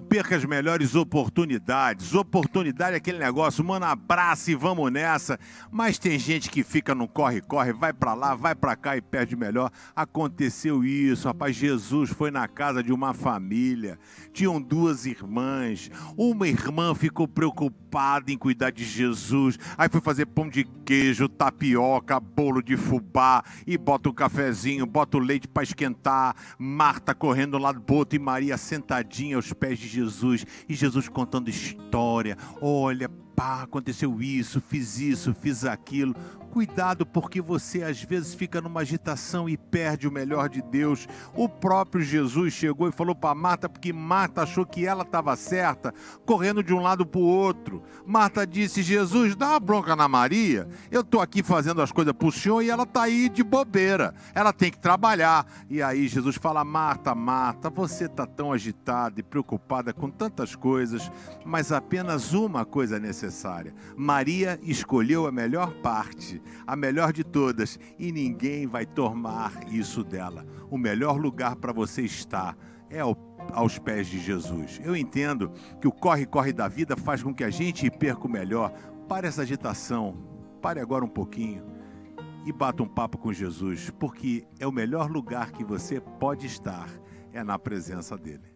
perca as melhores oportunidades. Oportunidade é aquele negócio, mano, abraça e vamos nessa. Mas tem gente que fica no corre-corre, vai para lá, vai para cá e perde melhor. Aconteceu isso, rapaz. Jesus foi na casa de uma família. Tinham duas irmãs. Uma irmã ficou preocupada em cuidar de Jesus. Aí foi fazer pão de queijo, tapioca, bolo de fubá e bota o cafezinho, bota o leite para esquentar. Marta correndo lá do boto e Maria sentadinha aos pés de Jesus e Jesus contando história. Olha, pá, aconteceu isso, fiz isso, fiz aquilo. Cuidado, porque você às vezes fica numa agitação e perde o melhor de Deus. O próprio Jesus chegou e falou para Marta, porque Marta achou que ela estava certa, correndo de um lado para o outro. Marta disse: Jesus, dá uma bronca na Maria. Eu estou aqui fazendo as coisas para o senhor e ela está aí de bobeira. Ela tem que trabalhar. E aí Jesus fala: Marta, Marta, você está tão agitada e preocupada com tantas coisas, mas apenas uma coisa é necessária. Maria escolheu a melhor parte a melhor de todas, e ninguém vai tomar isso dela. O melhor lugar para você estar é ao, aos pés de Jesus. Eu entendo que o corre-corre da vida faz com que a gente perca o melhor. Pare essa agitação, pare agora um pouquinho e bata um papo com Jesus, porque é o melhor lugar que você pode estar, é na presença dele.